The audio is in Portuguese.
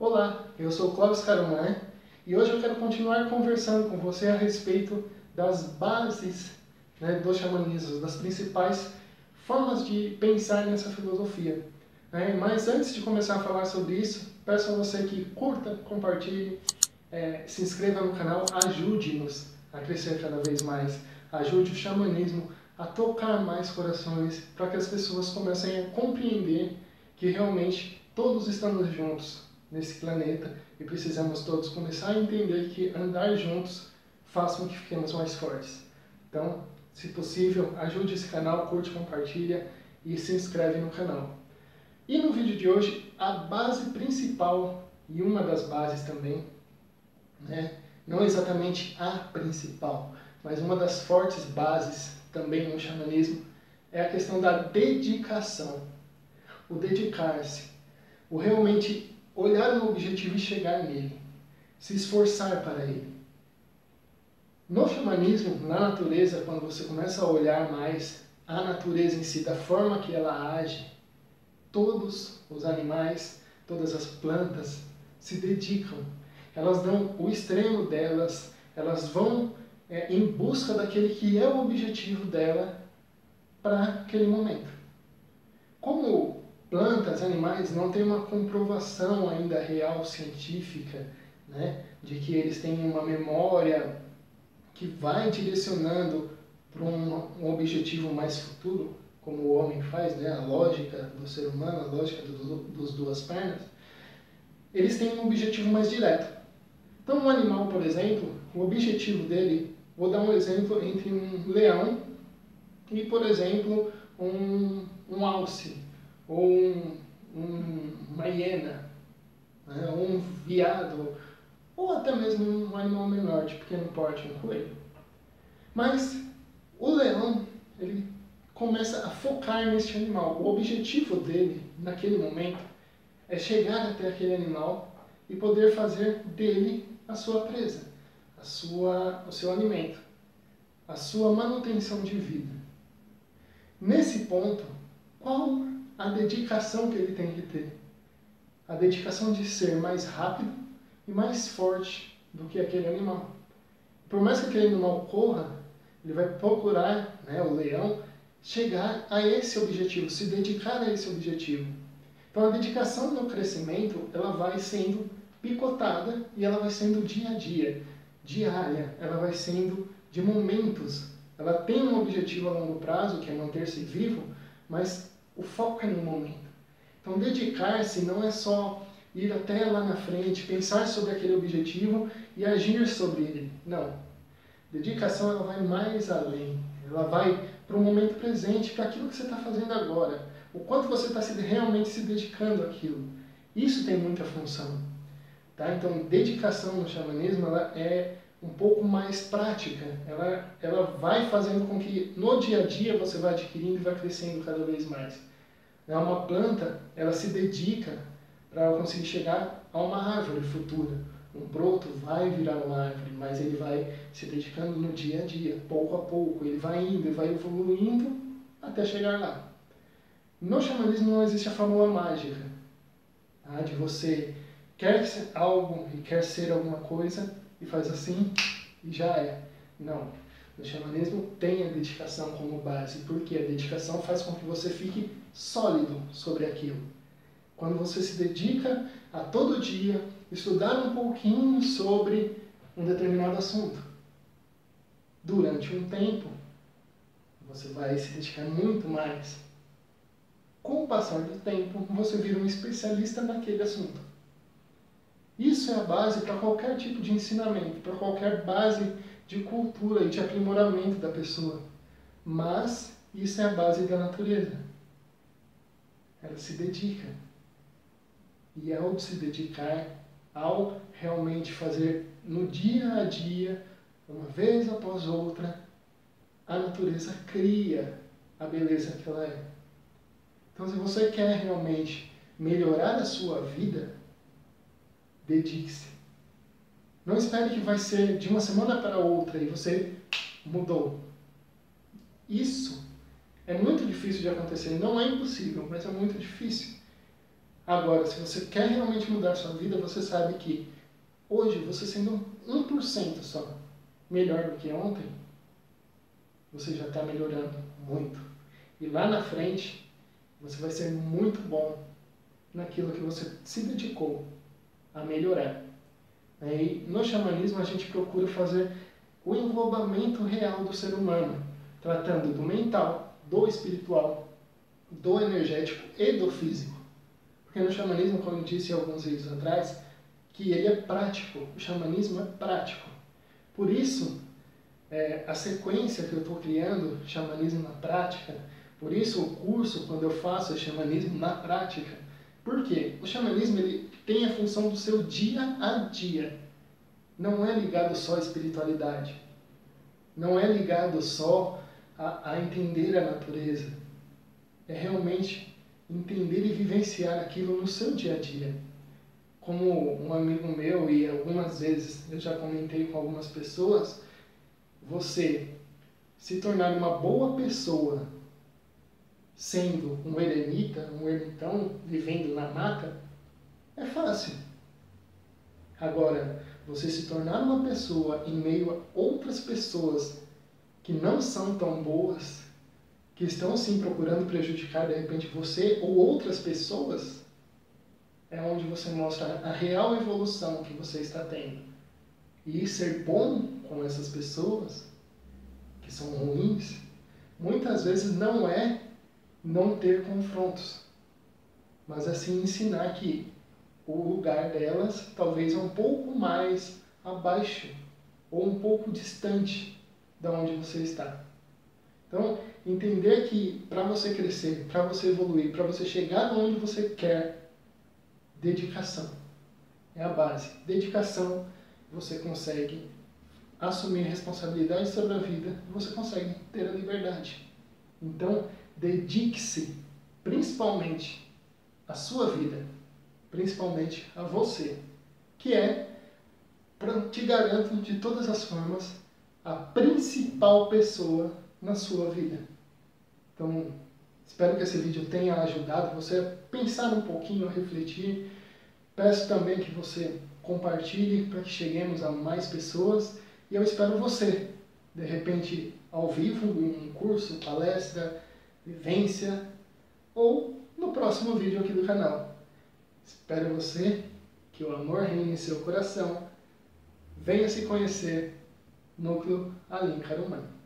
Olá, eu sou Clóvis Caramã e hoje eu quero continuar conversando com você a respeito das bases né, xamanismo, das principais formas de pensar nessa filosofia. Né? Mas antes de começar a falar sobre isso, peço a você que curta, compartilhe, é, se inscreva no canal, ajude-nos a crescer cada vez mais, ajude o xamanismo a tocar mais corações, para que as pessoas comecem a compreender que realmente todos estamos juntos nesse planeta e precisamos todos começar a entender que andar juntos faz com que fiquemos mais fortes. Então, se possível, ajude esse canal, curte, compartilha e se inscreve no canal. E no vídeo de hoje, a base principal e uma das bases também, né, não exatamente a principal, mas uma das fortes bases também no xamanismo é a questão da dedicação. O dedicar-se, o realmente olhar no objetivo e chegar nele, se esforçar para ele. No xamanismo, na natureza, quando você começa a olhar mais a natureza em si, da forma que ela age, todos os animais, todas as plantas se dedicam. Elas dão o extremo delas, elas vão é, em busca daquele que é o objetivo dela para aquele momento. Como plantas, animais não têm uma comprovação ainda real científica né, de que eles têm uma memória que vai direcionando para um, um, objetivo mais futuro, como o homem faz, né, a lógica do ser humano, a lógica do, dos duas pernas, eles têm um objetivo mais direto. Então, um animal, por exemplo, o objetivo dele Vou dar um exemplo entre um leão e, por exemplo, um, um alce, ou um, um, uma hiena, né, ou um viado, ou até mesmo um animal menor, de pequeno porte, um coelho. Mas o leão, ele começa a focar neste animal. O objetivo dele, naquele momento, é chegar até aquele animal e poder fazer dele a sua presa a sua, o seu alimento, a sua manutenção de vida. Nesse ponto, qual a dedicação que ele tem que ter? A dedicação de ser mais rápido e mais forte do que aquele animal. Por mais que aquele animal corra, ele vai procurar, né, o leão, chegar a esse objetivo, se dedicar a esse objetivo. Então a dedicação no crescimento, ela vai sendo picotada e ela vai sendo dia a dia diária, ela vai sendo de momentos. Ela tem um objetivo a longo prazo, que é manter-se vivo, mas o foco é no momento. Então, dedicar-se não é só ir até lá na frente, pensar sobre aquele objetivo e agir sobre ele. Não. Dedicação ela vai mais além. Ela vai para o momento presente, para aquilo que você está fazendo agora. O quanto você está realmente se dedicando àquilo. Isso tem muita função. Tá? Então, dedicação no xamanismo ela é um pouco mais prática. Ela, ela vai fazendo com que no dia a dia você vá adquirindo e vai crescendo cada vez mais. É uma planta, ela se dedica para conseguir chegar a uma árvore futura. Um broto vai virar uma árvore, mas ele vai se dedicando no dia a dia, pouco a pouco. Ele vai indo, e vai evoluindo até chegar lá. No xamanismo não existe a fórmula mágica tá? de você quer ser algo e quer ser alguma coisa e faz assim e já é. Não. O xamanismo tem a dedicação como base, porque a dedicação faz com que você fique sólido sobre aquilo. Quando você se dedica a todo dia estudar um pouquinho sobre um determinado assunto, durante um tempo, você vai se dedicar muito mais. Com o passar do tempo, você vira um especialista naquele assunto. Isso é a base para qualquer tipo de ensinamento, para qualquer base de cultura e de aprimoramento da pessoa. Mas isso é a base da natureza. Ela se dedica. E ao se dedicar, ao realmente fazer no dia a dia, uma vez após outra, a natureza cria a beleza que ela é. Então, se você quer realmente melhorar a sua vida, dedique-se. Não espere que vai ser de uma semana para outra e você mudou. Isso é muito difícil de acontecer. Não é impossível, mas é muito difícil. Agora, se você quer realmente mudar sua vida, você sabe que hoje, você sendo 1% só melhor do que ontem, você já está melhorando muito. E lá na frente, você vai ser muito bom naquilo que você se dedicou a melhorar. E no xamanismo, a gente procura fazer o englobamento real do ser humano, tratando do mental, do espiritual, do energético e do físico. Porque no xamanismo, como eu disse alguns vídeos atrás, que ele é prático, o xamanismo é prático. Por isso, é, a sequência que eu estou criando, xamanismo na prática, por isso o curso, quando eu faço, é xamanismo na prática. Por quê? O xamanismo ele tem a função do seu dia a dia. Não é ligado só à espiritualidade. Não é ligado só a, a entender a natureza. É realmente entender e vivenciar aquilo no seu dia a dia. Como um amigo meu, e algumas vezes eu já comentei com algumas pessoas, você se tornar uma boa pessoa sendo um eremita, um ermitão, vivendo na mata, é fácil. Agora, você se tornar uma pessoa em meio a outras pessoas que não são tão boas, que estão sim procurando prejudicar de repente você ou outras pessoas, é onde você mostra a real evolução que você está tendo. E ser bom com essas pessoas, que são ruins, muitas vezes não é não ter confrontos, mas assim ensinar que o lugar delas talvez é um pouco mais abaixo ou um pouco distante da onde você está. Então, entender que para você crescer, para você evoluir, para você chegar onde você quer, dedicação é a base. Dedicação, você consegue assumir responsabilidade sobre a vida, você consegue ter a liberdade. Então, dedique-se principalmente à sua vida, principalmente a você, que é, te garanto de todas as formas, a principal pessoa na sua vida. Então, espero que esse vídeo tenha ajudado você a pensar um pouquinho, refletir. Peço também que você compartilhe para que cheguemos a mais pessoas e eu espero você, de repente, ao vivo, em um curso, palestra, vivência ou no próximo vídeo aqui do canal. Espero você, que o amor reine em seu coração. Venha se conhecer, núcleo al hinjarumán.